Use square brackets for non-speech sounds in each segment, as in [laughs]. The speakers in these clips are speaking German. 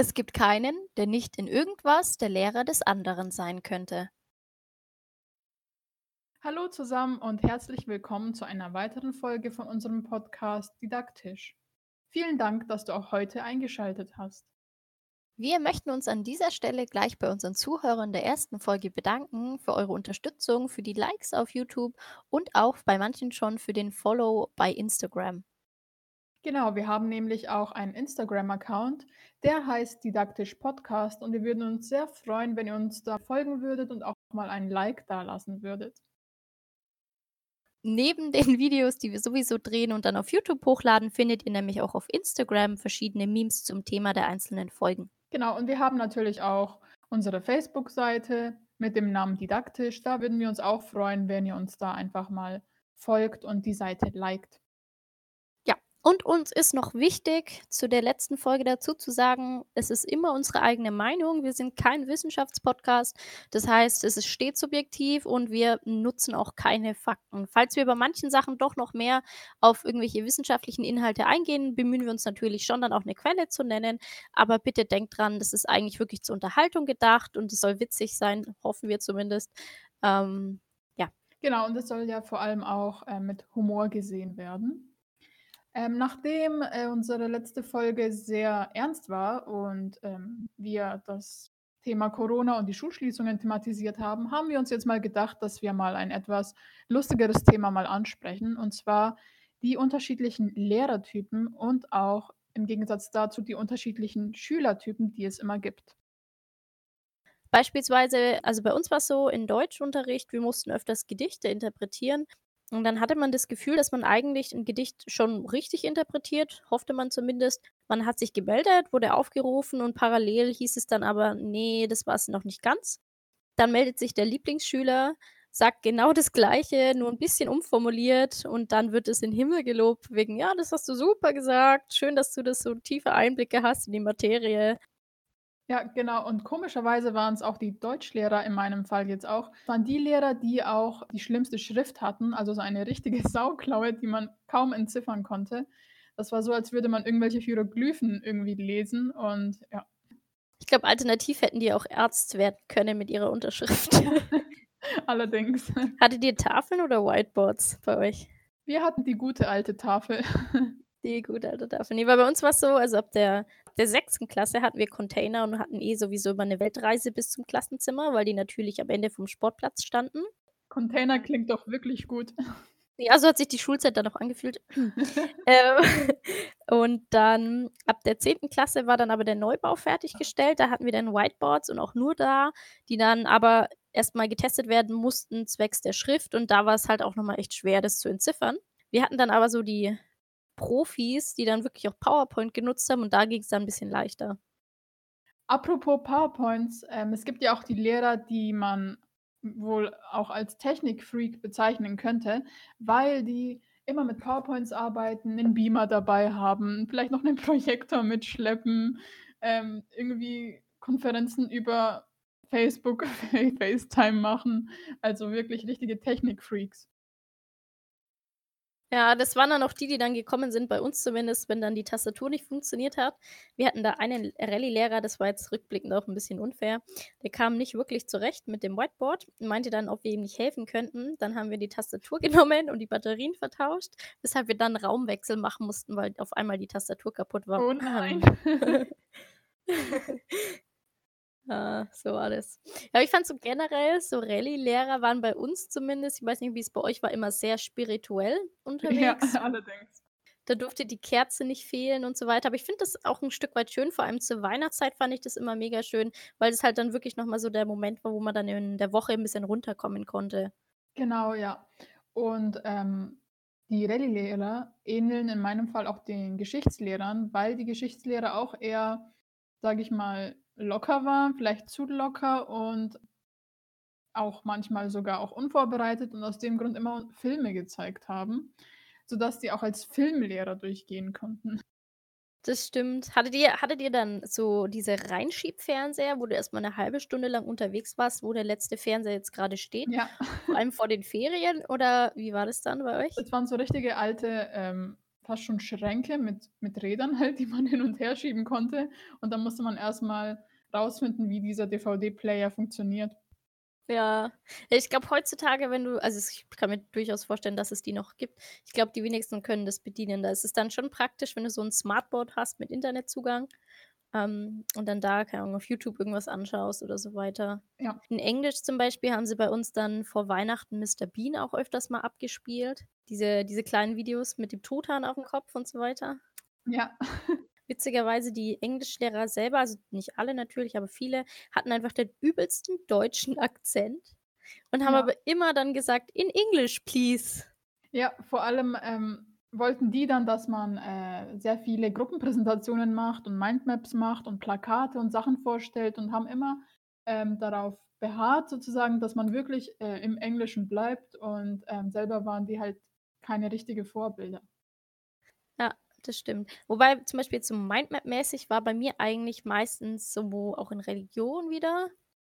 Es gibt keinen, der nicht in irgendwas der Lehrer des anderen sein könnte. Hallo zusammen und herzlich willkommen zu einer weiteren Folge von unserem Podcast Didaktisch. Vielen Dank, dass du auch heute eingeschaltet hast. Wir möchten uns an dieser Stelle gleich bei unseren Zuhörern der ersten Folge bedanken für eure Unterstützung, für die Likes auf YouTube und auch bei manchen schon für den Follow bei Instagram. Genau, wir haben nämlich auch einen Instagram-Account, der heißt Didaktisch Podcast und wir würden uns sehr freuen, wenn ihr uns da folgen würdet und auch mal ein Like da lassen würdet. Neben [laughs] den Videos, die wir sowieso drehen und dann auf YouTube hochladen, findet ihr nämlich auch auf Instagram verschiedene Memes zum Thema der einzelnen Folgen. Genau, und wir haben natürlich auch unsere Facebook-Seite mit dem Namen Didaktisch. Da würden wir uns auch freuen, wenn ihr uns da einfach mal folgt und die Seite liked. Und uns ist noch wichtig, zu der letzten Folge dazu zu sagen, es ist immer unsere eigene Meinung. Wir sind kein Wissenschaftspodcast. Das heißt, es ist stets subjektiv und wir nutzen auch keine Fakten. Falls wir bei manchen Sachen doch noch mehr auf irgendwelche wissenschaftlichen Inhalte eingehen, bemühen wir uns natürlich schon, dann auch eine Quelle zu nennen. Aber bitte denkt dran, das ist eigentlich wirklich zur Unterhaltung gedacht und es soll witzig sein, hoffen wir zumindest. Ähm, ja. Genau, und es soll ja vor allem auch äh, mit Humor gesehen werden. Ähm, nachdem äh, unsere letzte Folge sehr ernst war und ähm, wir das Thema Corona und die Schulschließungen thematisiert haben, haben wir uns jetzt mal gedacht, dass wir mal ein etwas lustigeres Thema mal ansprechen, und zwar die unterschiedlichen Lehrertypen und auch im Gegensatz dazu die unterschiedlichen Schülertypen, die es immer gibt. Beispielsweise, also bei uns war es so in Deutschunterricht, wir mussten öfters Gedichte interpretieren und dann hatte man das Gefühl, dass man eigentlich ein Gedicht schon richtig interpretiert, hoffte man zumindest. Man hat sich gemeldet, wurde aufgerufen und parallel hieß es dann aber: „Ne, das war es noch nicht ganz.“ Dann meldet sich der Lieblingsschüler, sagt genau das Gleiche, nur ein bisschen umformuliert und dann wird es in den Himmel gelobt wegen: „Ja, das hast du super gesagt. Schön, dass du das so tiefe Einblicke hast in die Materie.“ Ja, genau. Und komischerweise waren es auch die Deutschlehrer in meinem Fall jetzt auch, waren die Lehrer, die auch die schlimmste Schrift hatten, also so eine richtige [laughs] Sauklaue, die man kaum entziffern konnte. Das war so, als würde man irgendwelche Hieroglyphen irgendwie lesen und ja. Ich glaube, alternativ hätten die auch Arzt werden können mit ihrer Unterschrift. [laughs] [laughs] Allerdings. Hattet ihr Tafeln oder Whiteboards bei euch? Wir hatten die gute alte Tafel. Die gute alte Tafel. Ne, weil bei uns war's so, also ab der der 6. Klasse hatten wir Container und hatten eh sowieso immer 'ne Weltreise bis zum Klassenzimmer, weil die natürlich am Ende vom Sportplatz standen. Container klingt doch wirklich gut. Ja, so hat sich die Schulzeit dann auch angefühlt. [laughs] Ähm, und dann ab der 10. Klasse war dann aber der Neubau fertiggestellt. Da hatten wir dann Whiteboards und auch nur da, die dann aber erst mal getestet werden mussten zwecks der Schrift und da war's halt auch noch mal echt schwer, das zu entziffern. Wir hatten dann aber so die Profis, die dann wirklich auch PowerPoint genutzt haben und da ging's dann 'n bisschen leichter. Apropos PowerPoints, ähm, es gibt ja auch die Lehrer, die man wohl auch als Technikfreak bezeichnen könnte, weil die immer mit PowerPoints arbeiten, 'nen Beamer dabei haben, vielleicht noch 'nen [laughs] Projektor mitschleppen, ähm, irgendwie Konferenzen über Facebook, [laughs] FaceTime machen, also wirklich richtige Technikfreaks. Ja, das waren dann auch die, die dann gekommen sind, bei uns zumindest, wenn dann die Tastatur nicht funktioniert hat. Wir hatten da einen Rallye-Lehrer, das war jetzt rückblickend auch 'n bisschen unfair. Der kam nicht wirklich zurecht mit dem Whiteboard und meinte dann, ob wir ihm nicht helfen könnten. Dann haben wir die Tastatur [laughs] genommen und die Batterien vertauscht, weshalb wir dann Raumwechsel machen mussten, weil auf einmal die Tastatur kaputt war. Oh nein. [laughs] [laughs] Ah, so war das. Ja, ich fand so generell, so Rallye-Lehrer waren bei uns zumindest, ich weiß nicht, wie's bei euch war, immer sehr spirituell [laughs] Ja, unterwegs. allerdings. Da durfte die Kerze nicht fehlen und so weiter. Aber ich finde das auch 'n Stück weit schön, vor allem zur Weihnachtszeit fand ich das immer mega schön, weil das halt dann wirklich noch mal so der Moment war, wo man dann in der Woche 'n bisschen runterkommen konnte. Genau, ja. Und, ähm, die Rallye-Lehrer ähneln in meinem Fall auch den Geschichtslehrern, weil die Geschichtslehrer auch eher, sage ich mal, locker waren, vielleicht zu locker und auch manchmal sogar auch unvorbereitet und aus dem Grund immer Filme gezeigt haben, sodass die auch als Filmlehrer durchgehen konnten. Das stimmt. Hattet ihr hattet ihr dann so diese Reinschiebfernseher, wo du erst mal 'ne 1/2 Stunde lang unterwegs warst, wo der letzte Fernseher jetzt grade steht? Ja. Vor allem vor den Ferien oder wie war das dann bei euch? Es waren so richtige alte, ähm, fast schon Schränke mit mit Rädern halt, die man [laughs] hin und her schieben konnte. Und dann musste man erst mal rausfinden, wie dieser DVD-Player funktioniert. Ja. Ich glaube heutzutage, wenn du also, ich kann mir durchaus vorstellen, dass es die noch gibt. Ich glaube, die wenigsten können das bedienen. Da ist es dann schon praktisch, wenn du so 'n Smartboard hast mit Internetzugang, ähm, und dann da, keine Ahnung, auf YouTube irgendwas anschaust oder so weiter. Ja. In Englisch zum Beispiel haben sie bei uns dann vor Weihnachten Mr. Bean auch öfters mal abgespielt. Diese diese kleinen Videos mit dem Truthahn aufm Kopf und so weiter. Ja. [laughs] Witzigerweise die Englischlehrer selber, also nicht alle natürlich, aber viele, hatten einfach den übelsten deutschen Akzent und haben Ja. aber immer dann gesagt: „In English, please.“ Ja, vor allem, ähm, wollten die dann, dass man, äh, sehr viele Gruppenpräsentationen macht und Mindmaps macht und Plakate und Sachen vorstellt und haben immer, ähm, darauf beharrt sozusagen, dass man wirklich, äh, im Englischen bleibt und, ähm, selber waren die halt keine richtige Vorbilder. Ja, das stimmt. Wobei zum Beispiel so Mindmap-mäßig war bei mir eigentlich meistens so auch in Religion wieder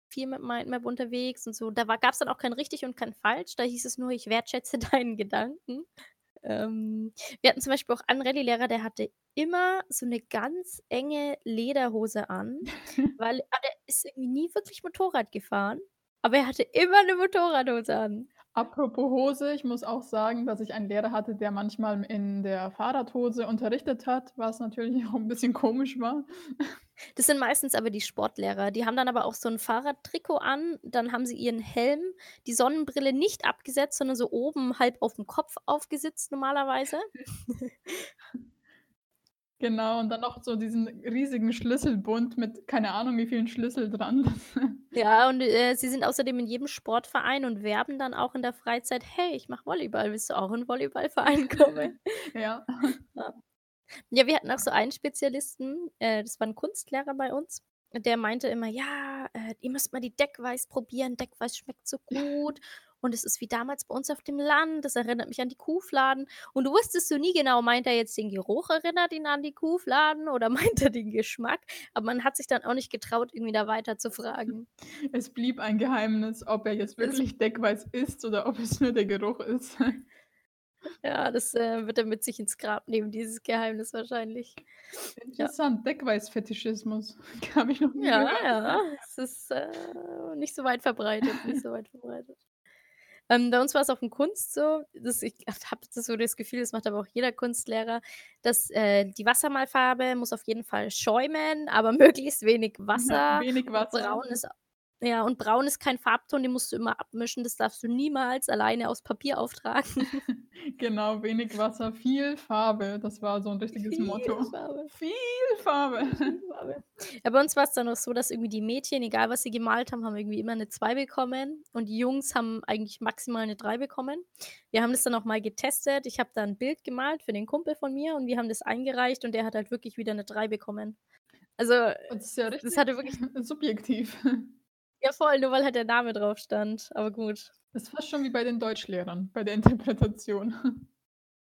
viel mit Mindmap unterwegs und so. Da war gab's dann auch kein richtig und kein falsch. Da hieß es nur: „Ich wertschätze [laughs] deinen Gedanken.“ Ähm, wir hatten zum Beispiel auch einen Rallye-Lehrer, der hatte immer so 'ne ganz enge Lederhose an, [laughs] weil der ist irgendwie nie wirklich Motorrad gefahren, aber er hatte immer 'ne Motorradhose an. Apropos Hose, ich muss auch sagen, dass ich einen Lehrer hatte, der manchmal in der Fahrradhose unterrichtet hat, was natürlich [laughs] auch 'n bisschen komisch war. Das sind meistens aber die Sportlehrer. Die haben dann aber auch so 'n Fahrradtrikot an, dann haben sie ihren Helm, die Sonnenbrille nicht abgesetzt, sondern so oben halb aufm Kopf aufgesetzt normalerweise. [laughs] Genau, und dann noch so diesen riesigen Schlüsselbund mit keine Ahnung, wie vielen Schlüssel dran. [laughs] Ja, und, äh, sie sind außerdem in jedem Sportverein und werben dann auch in der Freizeit: „Hey, ich mache Volleyball. Willst du auch in Volleyballverein kommen?“ [laughs] Ja. Ja. Ja, wir hatten auch so einen Spezialisten, äh, das war 'n Kunstlehrer bei uns, der meinte immer: „Ja, äh, ihr müsst mal die Deckweiß probieren. Deckweiß schmeckt so [laughs] gut und es ist wie damals bei uns auf dem Land. Das erinnert mich an die Kuhfladen.“ Und du wusstest so nie genau, meint er jetzt den Geruch erinnert ihn an die Kuhfladen oder [laughs] meint er den Geschmack? Aber man hat sich dann auch nicht getraut, irgendwie da weiter zu fragen. Es blieb ein Geheimnis, ob er jetzt Es wirklich Deckweiß isst oder ob es nur der Geruch ist. [laughs] Ja, das, äh, wird er mit sich ins Grab nehmen, dieses Geheimnis wahrscheinlich. Ja. Interessant, Deckweiß-Fetischismus. [laughs] Habe ich noch nie Ja, gehört. ja, es ist, äh, nicht so weit verbreitet nicht so weit verbreitet. Ähm, bei uns war's auch in Kunst so, dass ich [laughs] habe so das Gefühl, das macht aber auch jeder Kunstlehrer, dass, äh, die Wassermalfarbe muss auf jeden Fall schäumen, aber [laughs] möglichst wenig Ja, Wasser. wenig Wasser. Braun ist ja, und braun ist kein Farbton, den musst du immer abmischen. Das darfst du niemals alleine aus Papier auftragen. [laughs] Genau, wenig Wasser, viel Farbe. Das war so 'n richtiges Viel Motto. Farbe. Viel Farbe. Viel Farbe. Ja, bei uns war's dann auch so, dass irgendwie die Mädchen, egal was sie gemalt haben, haben irgendwie immer 'ne 2 bekommen und die Jungs haben eigentlich maximal 'ne 3 bekommen. Wir haben das dann auch mal getestet. Ich habe da 'n Bild gemalt für den Kumpel von mir und wir haben das eingereicht und der hat halt wirklich wieder 'ne 3 bekommen. Also, Das ist ja das hatte wirklich [laughs] subjektiv. Ja voll, nur weil halt der Name drauf stand, aber gut. Das ist fast schon wie bei den Deutschlehrern, bei der [laughs] Interpretation.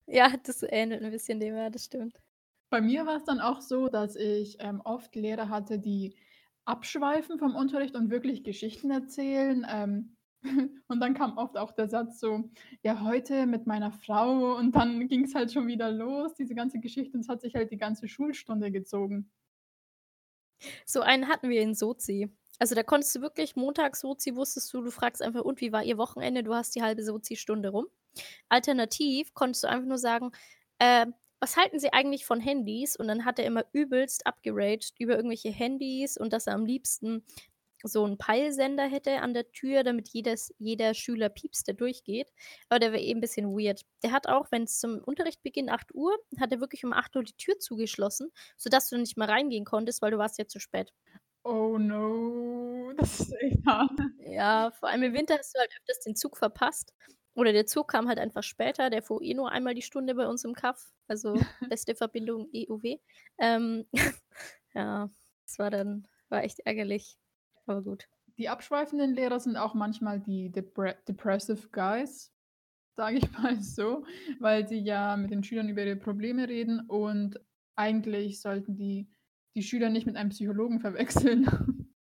Ja, das ähnelt 'n bisschen dem, ja, das stimmt. Bei mir war's dann auch so, dass ich, ähm, oft Lehrer hatte, die abschweifen vom Unterricht und wirklich Geschichten erzählen, ähm, [laughs] und dann kam oft auch der Satz so: „Ja, heute mit meiner Frau“ und dann ging's halt schon wieder los, diese ganze Geschichte und es hat sich halt die ganze Schulstunde gezogen. So einen hatten wir in Sozi. Also, da konntest du wirklich montags Sozi wusstest du, du fragst einfach: „Und wie war Ihr Wochenende?“ Du hast die halbe Sozi-Stunde rum. Alternativ konntest du einfach nur sagen: „Äh, was halten Sie eigentlich von Handys?“ Und dann hat er immer übelst abgeraget über irgendwelche Handys und dass er am liebsten so 'n Peilsender hätte an der Tür, damit jedes jeder Schüler piepst, der durchgeht. Aber der war eh 'n bisschen weird. Der hat auch, wenn's zum Unterrichtbeginn 8:00 hat er wirklich um 8:00 die Tür zugeschlossen, sodass du nicht mehr reingehen konntest, weil du warst ja zu spät. Oh no, das ist echt hart. Ja, vor allem im Winter hast du halt öfters den Zug verpasst oder der Zug kam halt einfach später, der fuhr eh nur einmal die Stunde bei uns im Kaff, also [laughs] beste Verbindung EUW. Ähm, [laughs] ja, das war dann war echt ärgerlich, aber gut. Die abschweifenden Lehrer sind auch manchmal die depre depressive guys, sage ich [laughs] mal so, weil sie ja mit den Schülern über ihre Probleme reden und eigentlich sollten die die Schüler nicht mit einem Psychologen verwechseln. [laughs]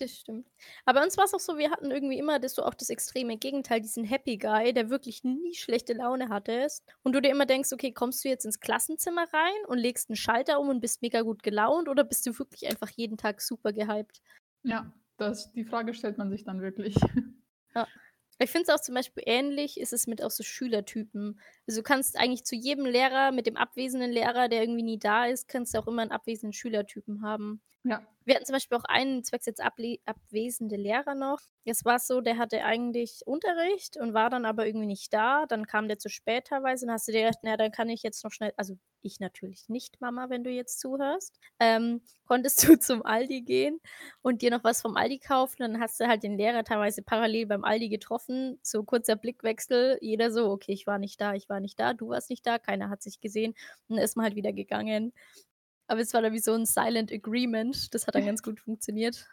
Das stimmt. Aber uns war's auch so, wir hatten irgendwie immer das so auch das extreme Gegenteil, diesen Happy Guy, der wirklich nie schlechte Laune hattest und du dir immer denkst: „Okay, kommst du jetzt ins Klassenzimmer rein und legst 'n Schalter um und bist mega gut gelaunt oder bist du wirklich einfach jeden Tag super gehypt?“ Ja, das die Frage stellt man sich dann wirklich. Ja. [laughs] Ich finde es auch zum Beispiel ähnlich ist es mit auch so Schülertypen. Also, du kannst eigentlich zu jedem Lehrer mit dem abwesenden Lehrer, der irgendwie nie da ist, kannst du auch immer 'n abwesenden Schülertypen haben. Ja. Wir hatten zum Beispiel auch einen zwecks jetzt abwesende Lehrer noch. Jetzt war's so, der hatte eigentlich Unterricht und war dann aber irgendwie nicht da. Dann kam der zu spät teilweise. Dann hast du dir gedacht: „Na ja, dann kann ich jetzt noch schnell“ also, ich natürlich nicht, Mama, wenn du jetzt zuhörst. Ähm, konntest [laughs] du zum Aldi gehen und dir noch was vom Aldi kaufen. Dann hast du halt den Lehrer teilweise parallel beim Aldi getroffen. So kurzer Blickwechsel, jeder so: „Okay, ich war nicht da, ich war nicht da, du warst nicht da.“ Keiner hat sich gesehen und dann ist man halt wieder gegangen. Aber es war dann wie so 'n Silent Agreement. Das hat dann ganz gut funktioniert.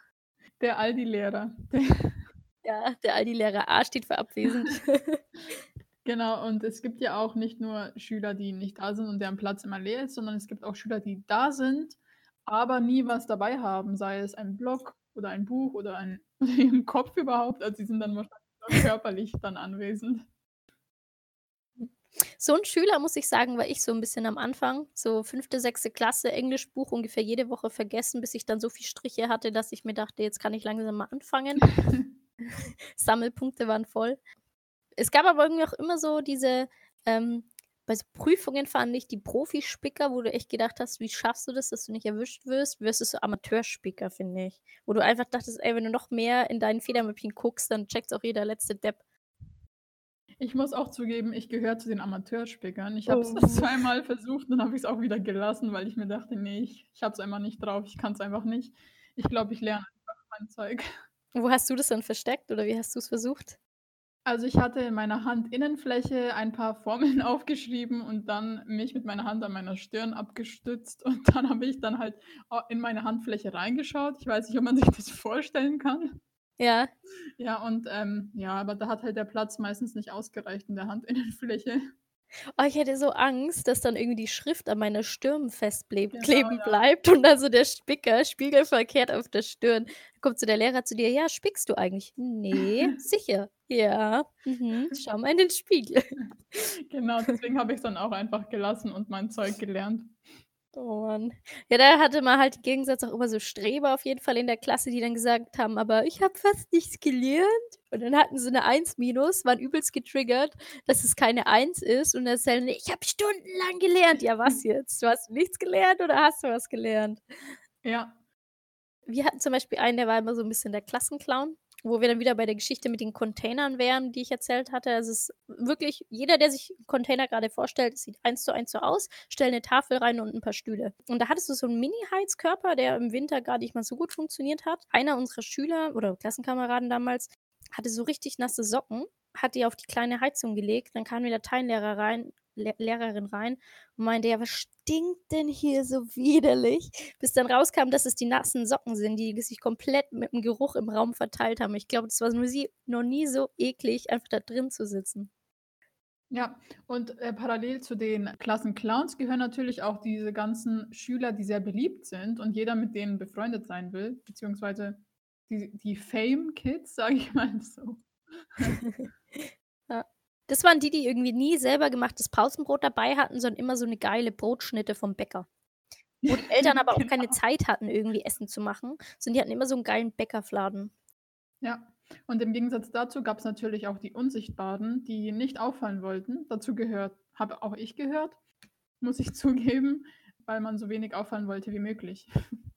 Der Aldi-Lehrer. [laughs] Ja, der Aldi-Lehrer. A steht für abwesend. [laughs] Genau, und es gibt ja auch nicht nur Schüler, die nicht da sind und deren Platz immer leer ist, sondern es gibt auch Schüler, die da sind, aber nie was dabei haben, sei es ein Block oder ein Buch oder ein [laughs] oder ihren Kopf überhaupt. Also, die sind dann wahrscheinlich körperlich dann anwesend. So 'n Schüler, muss ich sagen, war ich so 'n bisschen am Anfang. So 5., 6. Klasse, Englischbuch ungefähr jede Woche vergessen, bis ich dann so viel Striche hatte, dass ich mir dachte: „Jetzt kann ich langsam mal anfangen.“ [laughs] Sammelpunkte waren voll. Es gab aber irgendwie auch immer so diese, ähm bei so Prüfungen fand ich die Profispicker, wo du echt gedacht hast: „Wie schaffst du das, dass du nicht erwischt wirst?“ versus so Amateurspicker, finde ich. Wo du einfach dachtest: „Ey, wenn du noch mehr in dein Federmäppchen guckst, dann checkt's auch jeder letzte Depp.“ Ich muss auch zugeben, ich gehöre zu den Amateurspickern. Ich habe es [laughs] Oh. zweimal versucht, dann habe ich's auch wieder gelassen, weil ich mir dachte: „Ne, ich ich habe es einfach nicht drauf. Ich kann's einfach nicht.“ Ich glaube, ich lerne einfach mein Zeug. Wo hast du das dann versteckt oder wie hast du's versucht? Also, ich hatte in meiner Handinnenfläche ein paar Formeln [laughs] aufgeschrieben und dann mich mit meiner Hand an meiner Stirn abgestützt und dann habe ich dann halt in meine Handfläche reingeschaut. Ich weiß nicht, ob man sich das vorstellen kann. Ja. Ja, und, ähm ja, aber da hat halt der Platz meistens nicht ausgereicht in der Handinnenfläche. Oh, ich hätte so Angst, dass dann irgendwie die Schrift an meiner Stirn festbleb Genau, ja. bleibt und dann so der Spicker spiegelverkehrt auf der Stirn. Kommt so der Lehrer zu dir: „Ja, spickst du eigentlich?“ „Ne.“ [laughs] „Sicher?“ „Ja.“ „Mhm. Schau mal in den Spiegel.“ [laughs] Genau, deswegen habe ich's dann auch einfach gelassen und mein Zeug gelernt. Oh Mann. Ja, da hatte man halt im Gegensatz auch immer so Streber auf jeden Fall in der Klasse, die dann gesagt haben: „Aber ich habe fast nichts gelernt.“ Und dann hatten sie 'ne 1 minus, waren übelst getriggert, dass es keine 1 ist und erzählen: „Ich habe stundenlang gelernt.“ „Ja, was [laughs] jetzt? Du hast nichts gelernt oder hast du was gelernt?“ Ja. Wir hatten zum Beispiel einen, der war immer so 'n bisschen der Klassenclown, wo wir dann wieder bei der Geschichte mit den Containern wären, die ich erzählt hatte. Also, es ist wirklich jeder, der sich 'n Container grade vorstellt, sieht eins zu eins so aus. Stell 'ne Tafel rein und 'n paar Stühle. Und da hattest du so 'n Mini-Heizkörper, der im Winter gar nicht mal so gut funktioniert hat. Einer unserer Schüler oder Klassenkameraden damals hatte so richtig nasse Socken, hat die auf die kleine Heizung gelegt. Dann kam der Lateinlehrer rein Le Lehrerin rein und meinte: „Ja, was stinkt denn hier so widerlich?“ Bis dann rauskam, dass es die nassen Socken sind, die sich komplett mit'm Geruch im Raum verteilt haben. Ich glaube, das war nur sie noch nie so eklig, einfach da drin zu sitzen. Ja, und, äh, parallel zu den Klassenclowns gehören natürlich auch diese ganzen Schüler, die sehr beliebt sind und jeder mit denen befreundet sein will, beziehungsweise die die Fame Kids, [laughs] sage ich mal so. [laughs] Das waren die, die irgendwie nie selber gemachtes Pausenbrot dabei hatten, sondern immer so 'ne geile Brotschnitte vom Bäcker. Wo die [laughs] Eltern aber auch keine Genau. Zeit hatten, irgendwie Essen zu machen, sondern die hatten immer so 'n geilen Bäckerfladen. Ja, und im Gegensatz dazu gab's natürlich auch die Unsichtbaren, die nicht auffallen wollten. Dazu gehört habe auch ich gehört, muss ich [laughs] zugeben, weil man so wenig auffallen wollte wie möglich. [laughs]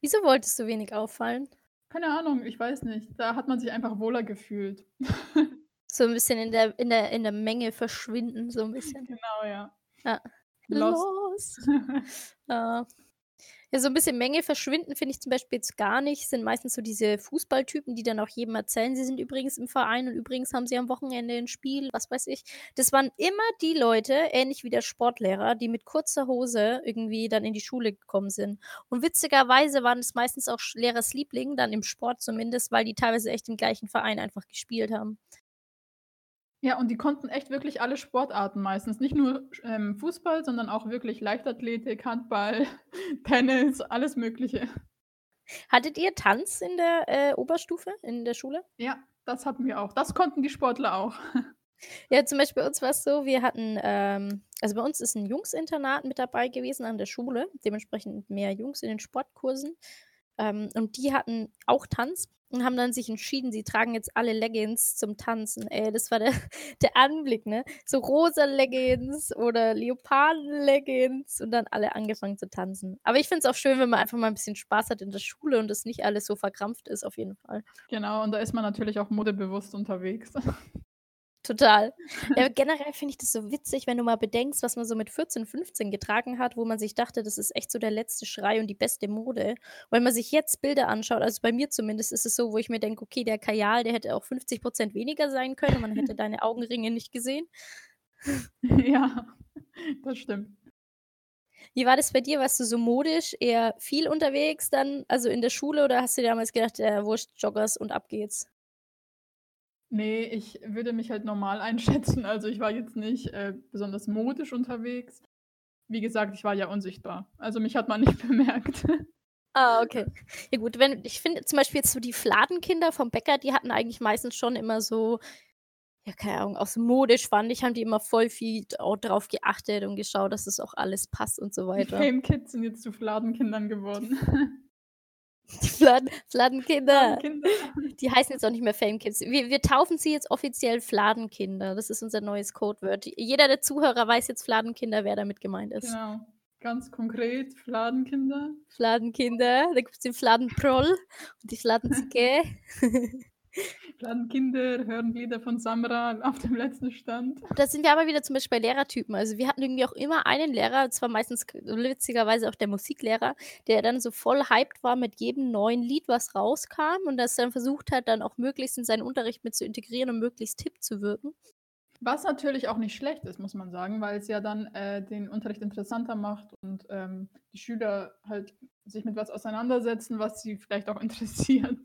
Wieso wolltest du wenig auffallen? Keine Ahnung, ich weiß nicht. Da hat man sich einfach wohler gefühlt. So 'n bisschen in der in der in der Menge verschwinden, so 'n bisschen. Genau, ja. Ja. Lost. [laughs] Ja. Ja, so 'n bisschen Menge verschwinden finde ich zum Beispiel jetzt gar nicht. Sind meistens so diese Fußballtypen, die dann auch jedem erzählen, sie sind übrigens im Verein und übrigens haben sie am Wochenende 'n Spiel, was weiß ich. Das waren immer die Leute, ähnlich wie der Sportlehrer, die mit kurzer Hose irgendwie dann in die Schule gekommen sind. Und witzigerweise waren es meistens auch Lehrers Liebling, dann im Sport zumindest, weil die teilweise echt im gleichen Verein einfach gespielt haben. Ja, und die konnten echt wirklich alle Sportarten meistens. Nicht nur ähm, Fußball, sondern auch wirklich Leichtathletik, Handball, [laughs] Tennis, alles Mögliche. Hattet ihr Tanz in der, äh, Oberstufe in der Schule? Ja, das hatten wir auch. Das konnten die Sportler auch. [laughs] Ja, zum Beispiel bei uns war's so, wir hatten, ähm also bei uns ist 'n Jungsinternat mit dabei gewesen an der Schule, dementsprechend mehr Jungs in den Sportkursen. Ähm, und die hatten auch Tanz und haben dann sich entschieden, sie tragen jetzt alle Leggings zum Tanzen. Ey, das war der [laughs] der Anblick, ne? So rosa Leggings oder Leoparden-Leggings und dann alle angefangen zu tanzen. Aber ich finde es auch schön, wenn man einfach mal 'n bisschen Spaß hat in der Schule und das nicht alles so verkrampft ist auf jeden Fall. Genau, und da ist man natürlich auch modebewusst unterwegs. [laughs] Total. Ja, [laughs] generell finde ich das so witzig, wenn du mal bedenkst, was man so mit 14, 15 getragen hat, wo man sich dachte, das ist echt so der letzte Schrei und die beste Mode. Wenn man sich jetzt Bilder anschaut, also bei mir zumindest ist es so, wo ich mir denke: „Okay, der Kajal, der hätte auch 50% weniger sein können und man hätte deine Augenringe nicht gesehen.“ [laughs] Ja, das stimmt. Wie war das bei dir? Warst du so modisch eher viel unterwegs dann, also in der Schule oder hast du dir damals gedacht: „Ja, wurscht, Joggers und ab geht's?“ Ne, ich würde mich halt normal [laughs] einschätzen. Also, ich war jetzt nicht, äh, besonders modisch unterwegs. Wie gesagt, ich war ja unsichtbar. Also, mich hat man [laughs] nicht bemerkt. Ah, okay. Ja gut, wenn ich finde zum Beispiel jetzt so die Fladenkinder vom Bäcker, die hatten eigentlich meistens schon immer so ja, keine Ahnung, auch so modisch fand ich, haben die immer voll viel drauf geachtet und geschaut, dass das auch alles passt und so Die weiter. Fame Kids sind jetzt zu Fladenkindern geworden. [laughs] Die Fladen Fladenkinder. Fladenkinder. Die heißen jetzt auch nicht mehr Fame Kids. Wir wir taufen sie jetzt offiziell Fladenkinder. Das ist unser neues Codewort. Jeder der Zuhörer weiß jetzt Fladenkinder, wer damit gemeint ist. Genau. Ganz konkret Fladenkinder. Fladenkinder, da gibt's den Fladenproll und die Fladenzicke. [laughs] [laughs] Fladenkinder hören Lieder von Samra auf dem letzten Stand. Da sind wir aber wieder zum Beispiel bei Lehrertypen. Also, wir hatten irgendwie auch immer einen Lehrer, zwar meistens witzigerweise auch der Musiklehrer, der dann so voll hyped war mit jedem neuen Lied, was rauskam und das dann versucht hat, dann auch möglichst in seinen Unterricht mit zu integrieren und möglichst hip zu wirken. Was natürlich auch nicht schlecht ist, muss man sagen, weil es ja dann, äh, den Unterricht interessanter macht und, ähm, die Schüler halt sich mit was auseinandersetzen, was sie vielleicht auch [laughs] interessiert.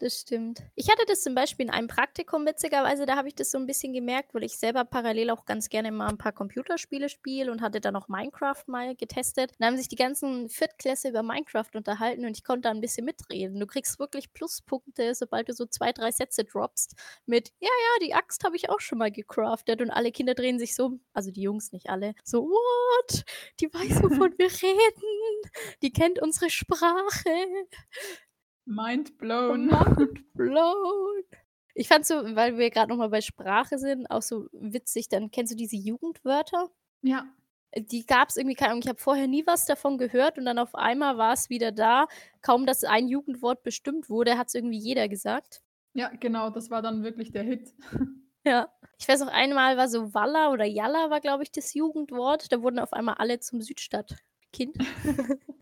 Das stimmt. Ich hatte das zum Beispiel in einem Praktikum witzigerweise, da habe ich das so 'n bisschen gemerkt, weil ich selber parallel auch ganz gerne mal 'n paar Computerspiele spiele und hatte dann auch Minecraft mal getestet. Da haben sich die ganzen Viertklässler über Minecraft unterhalten und ich konnte da 'n bisschen mitreden. Du kriegst wirklich Pluspunkte, sobald du so 2, 3 Sätze droppst mit: „Ja, ja, die Axt habe ich auch schon mal gecraftet.“ Und alle Kinder drehen sich so um also die Jungs, nicht alle, so: „What? Die weiß, wovon [laughs] wir reden. Die kennt unsere Sprache.“ Mind blown. [laughs] Mind blown. Ich fand's so, weil wir grad noch mal bei Sprache sind, auch so witzig, dann kennst du diese Jugendwörter? Ja. Die gab's irgendwie keine Ahnung, ich habe vorher nie was davon gehört und dann auf einmal war's wieder da. Kaum, dass ein Jugendwort bestimmt wurde, hat's irgendwie jeder gesagt. Ja, genau, das war dann wirklich der Hit. [laughs] Ja. Ich weiß noch, einmal war so Walla oder Jalla war, glaube ich, das Jugendwort. Da wurden auf einmal alle zum Südstadtkind. [laughs]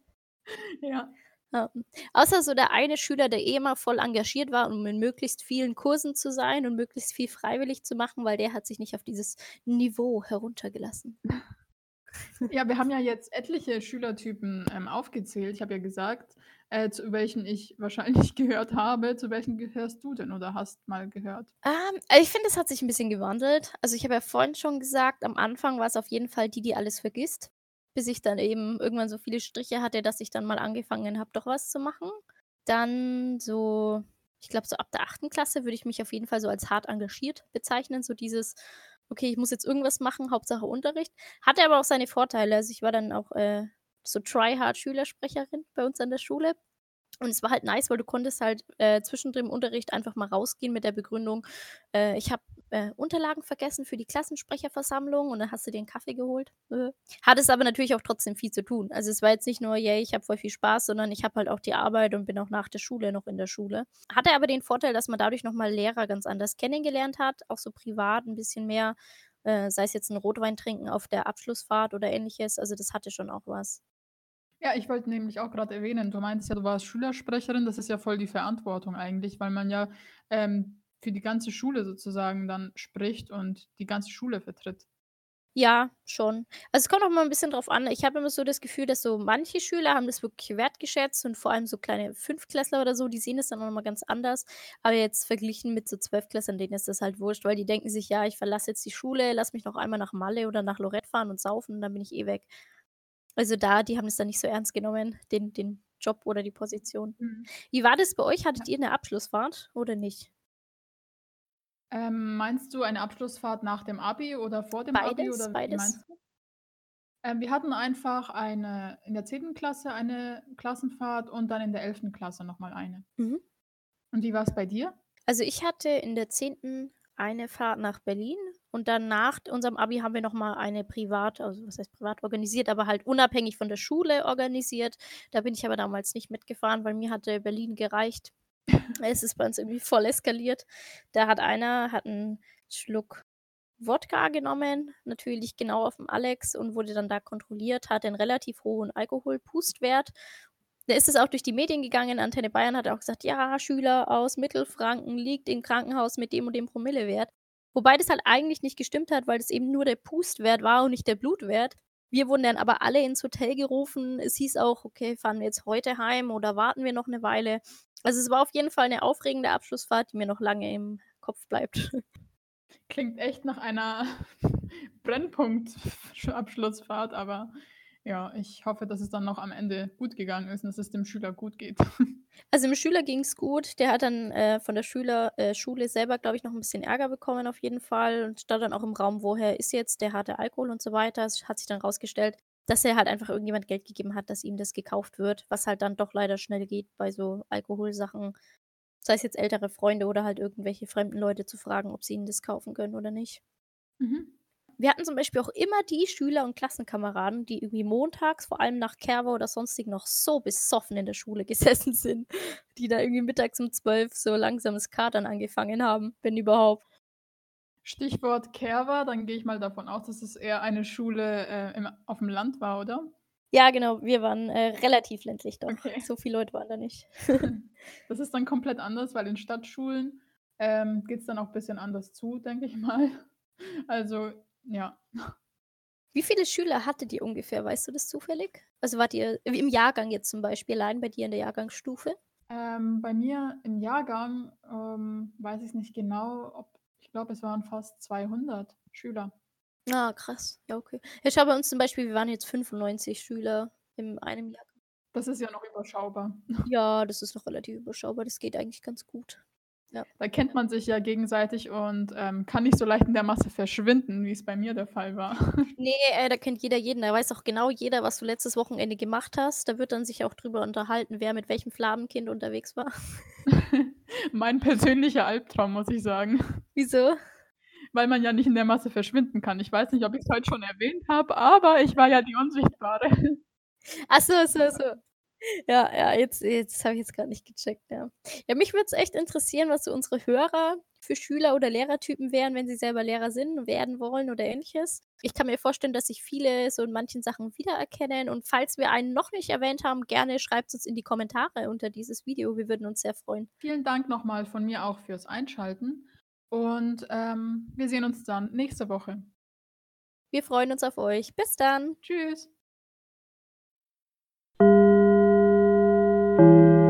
Ja. Ja. Außer so der eine Schüler, der eh immer voll engagiert war, um in möglichst vielen Kursen zu sein und möglichst viel freiwillig zu machen, weil der hat sich nicht auf dieses Niveau heruntergelassen. Ja, wir haben ja jetzt etliche Schülertypen, ähm, aufgezählt. Ich habe ja gesagt, äh, zu welchen ich wahrscheinlich [laughs] gehört habe. Zu welchen gehörst du denn oder hast mal gehört? Ähm, also ich finde, es hat sich 'n bisschen gewandelt. Also, ich habe ja vorhin schon gesagt, am Anfang war's auf jeden Fall die, die alles vergisst, bis ich dann eben irgendwann so viele Striche hatte, dass ich dann mal angefangen habe, doch was zu machen. Dann so ich glaube, so ab der 8. Klasse würde ich mich auf jeden Fall so als hart engagiert bezeichnen, so dieses: „Okay, ich muss jetzt irgendwas machen, Hauptsache Unterricht.“ Hatte aber auch seine Vorteile. Also, ich war dann auch, äh, so Try-Hard-Schülersprecherin bei uns an der Schule. Und es war halt nice, weil du konntest halt, äh, zwischendrin im Unterricht einfach mal rausgehen mit der Begründung, äh: „Ich habe, äh, Unterlagen vergessen für die Klassensprecherversammlung“ und dann hast du dir 'n Kaffee geholt. Äh. Hattest aber natürlich auch trotzdem viel zu tun. Also, es war jetzt nicht nur: „Yay, ich habe voll viel Spaß“, sondern ich habe halt auch die Arbeit und bin auch nach der Schule noch in der Schule. Hatte aber den Vorteil, dass man dadurch noch mal Lehrer ganz anders kennengelernt hat, auch so privat 'n bisschen mehr, äh, sei es jetzt 'n Rotwein trinken auf der Abschlussfahrt oder Ähnliches. Also, das hatte schon auch was. Ja, ich wollte nämlich auch grad erwähnen, du meintest ja, du warst Schülersprecherin. Das ist ja voll die Verantwortung eigentlich, weil man ja, ähm, für die ganze Schule sozusagen dann spricht und die ganze Schule vertritt. Ja, schon. Also, es kommt auch immer 'n bisschen drauf an. Ich habe immer so das Gefühl, dass so manche Schüler haben das wirklich wertgeschätzt und vor allem so kleine Fünftklässler oder so, die sehen das dann auch noch mal ganz anders. Aber jetzt verglichen mit so Zwölftklässlern, denen ist das halt wurscht, weil die denken sich: „Ja, ich verlasse jetzt die Schule, lass mich noch einmal nach Malle oder nach Lorette fahren und saufen, dann bin ich eh weg.“ Also, da die haben das dann nicht so ernst genommen, den den Job oder die Position. Mhm. Wie war das bei euch? Hattet ihr 'ne Abschlussfahrt oder nicht? Ähm, meinst du eine Abschlussfahrt nach dem Abi oder vor dem Abi Beides, oder wie beides. Ähm, wir hatten einfach eine in der 10. Klasse eine Klassenfahrt und dann in der 11. Klasse noch mal eine. Mhm. Und wie war's bei dir? Also, ich hatte in der 10. eine Fahrt nach Berlin und dann nach unserem Abi haben wir noch mal eine privat also, was heißt privat organisiert, aber halt unabhängig von der Schule organisiert. Da bin ich aber damals nicht mitgefahren, weil mir hatte Berlin gereicht. Es ist bei uns irgendwie voll eskaliert. Da hat einer hat 'n Schluck Wodka genommen, natürlich genau aufm Alex und wurde dann da kontrolliert, hatte 'n relativ hohen Alkoholpustwert. Da ist es auch durch die Medien gegangen. Antenne Bayern hat auch gesagt: „Ja, Schüler aus Mittelfranken liegt im Krankenhaus mit dem und dem Promillewert.“ Wobei das halt eigentlich nicht gestimmt hat, weil das eben nur der Pustwert war und nicht der Blutwert. Wir wurden dann aber alle ins Hotel gerufen. Es hieß auch: „Okay, fahren wir jetzt heute heim oder warten wir noch 'ne Weile?“ Also, es war auf jeden Fall 'ne aufregende Abschlussfahrt, die mir noch lange im Kopf bleibt. [laughs] Klingt echt nach einer [laughs] Brennpunkt Sch Abschlussfahrt, aber ja, ich hoffe, dass es dann noch am Ende gut gegangen ist und dass es dem Schüler gut geht. [laughs] Also, dem Schüler ging's gut. Der hat dann, äh, von der Schüler äh, Schule selber, glaube ich, noch 'n bisschen Ärger bekommen auf jeden Fall und stand dann auch im Raum: „Woher ist jetzt der harte Alkohol?“ und so weiter. Es hat sich dann rausgestellt, dass er halt einfach irgendjemand Geld gegeben hat, dass ihm das gekauft wird, was halt dann doch leider schnell geht bei so Alkoholsachen. Sei es jetzt ältere Freunde oder halt irgendwelche fremden Leute zu fragen, ob sie ihnen das kaufen können oder nicht. Mhm. Wir hatten zum Beispiel auch immer die Schüler und Klassenkameraden, die irgendwie montags, vor allem nach Kerber oder Sonstigem, noch so besoffen in der Schule [laughs] gesessen sind, die da irgendwie mittags um 12 so langsam das Katern angefangen haben, wenn überhaupt. Stichwort Kerber, dann gehe ich mal davon aus, dass es eher eine Schule, äh, im aufm Land war, oder? Ja, genau, wir waren, äh, relativ ländlich doch. Okay. So viele Leute waren da nicht. [laughs] [laughs] Das ist dann komplett anders, weil in Stadtschulen, ähm, geht's dann auch bisschen anders zu, denke ich mal. Also, ja. Wie viele Schüler hattet ihr ungefähr? Weißt du das zufällig? Also, wart ihr im Jahrgang jetzt zum Beispiel allein bei dir in der Jahrgangsstufe? Ähm, bei mir im Jahrgang, ähm, weiß ich's nicht genau, ob ich glaube, es waren fast 200 Schüler. Ah, krass. Ja, okay. Ja, schau, bei uns zum Beispiel, wir waren jetzt 95 Schüler in einem Jahrgang. Das ist ja noch überschaubar. Ja, das ist noch relativ überschaubar. Das geht eigentlich ganz gut. Ja. Da kennt man sich ja gegenseitig und, ähm, kann nicht so leicht in der Masse verschwinden, wie's bei mir der Fall war. [laughs] Ne, äh, da kennt jeder jeden. Da weiß auch genau jeder, was du letztes Wochenende gemacht hast. Da wird dann sich auch drüber unterhalten, wer mit welchem Fladenkind unterwegs war. [laughs] Mein persönlicher Albtraum, muss ich sagen. Wieso? Weil man ja nicht in der Masse verschwinden kann. Ich weiß nicht, ob ich's heute schon erwähnt habe, aber ich war ja die Unsichtbare. Ach so, so, so. Ja, ja, jetzt jetzt habe ich jetzt grad nicht gecheckt, ja. Ja, mich würde es echt interessieren, was so unsere Hörer für Schüler oder Lehrertypen wären, wenn sie selber Lehrer sind, werden wollen oder Ähnliches. Ich kann mir vorstellen, dass sich viele so in manchen Sachen wiedererkennen und falls wir einen noch nicht erwähnt haben, gerne schreibt's uns in die Kommentare unter dieses Video. Wir würden uns sehr freuen. Vielen Dank noch mal von mir auch fürs Einschalten und, ähm, wir sehen uns dann nächste Woche. Wir freuen uns auf euch. Bis dann. Tschüss. Thank you.